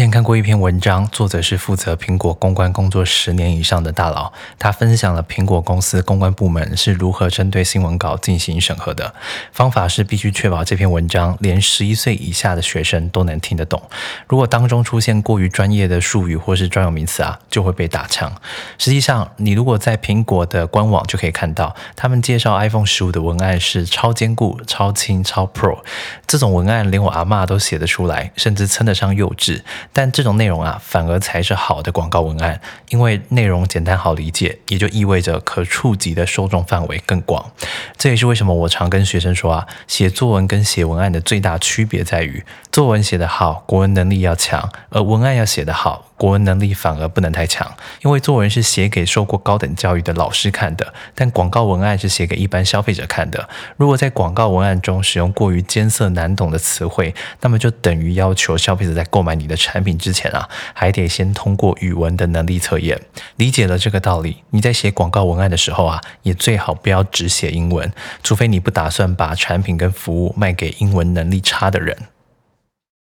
前看过一篇文章，作者是负责苹果公关工作十年以上的大佬，他分享了苹果公司公关部门是如何针对新闻稿进行审核的方法，是必须确保这篇文章连十一岁以下的学生都能听得懂。如果当中出现过于专业的术语或是专有名词啊，就会被打枪。实际上，你如果在苹果的官网就可以看到，他们介绍 iPhone 十五的文案是超坚固、超轻、超 Pro，这种文案连我阿妈都写得出来，甚至称得上幼稚。但这种内容啊，反而才是好的广告文案，因为内容简单好理解，也就意味着可触及的受众范围更广。这也是为什么我常跟学生说啊，写作文跟写文案的最大区别在于，作文写得好，国文能力要强，而文案要写得好。国文能力反而不能太强，因为作文是写给受过高等教育的老师看的，但广告文案是写给一般消费者看的。如果在广告文案中使用过于艰涩难懂的词汇，那么就等于要求消费者在购买你的产品之前啊，还得先通过语文的能力测验。理解了这个道理，你在写广告文案的时候啊，也最好不要只写英文，除非你不打算把产品跟服务卖给英文能力差的人。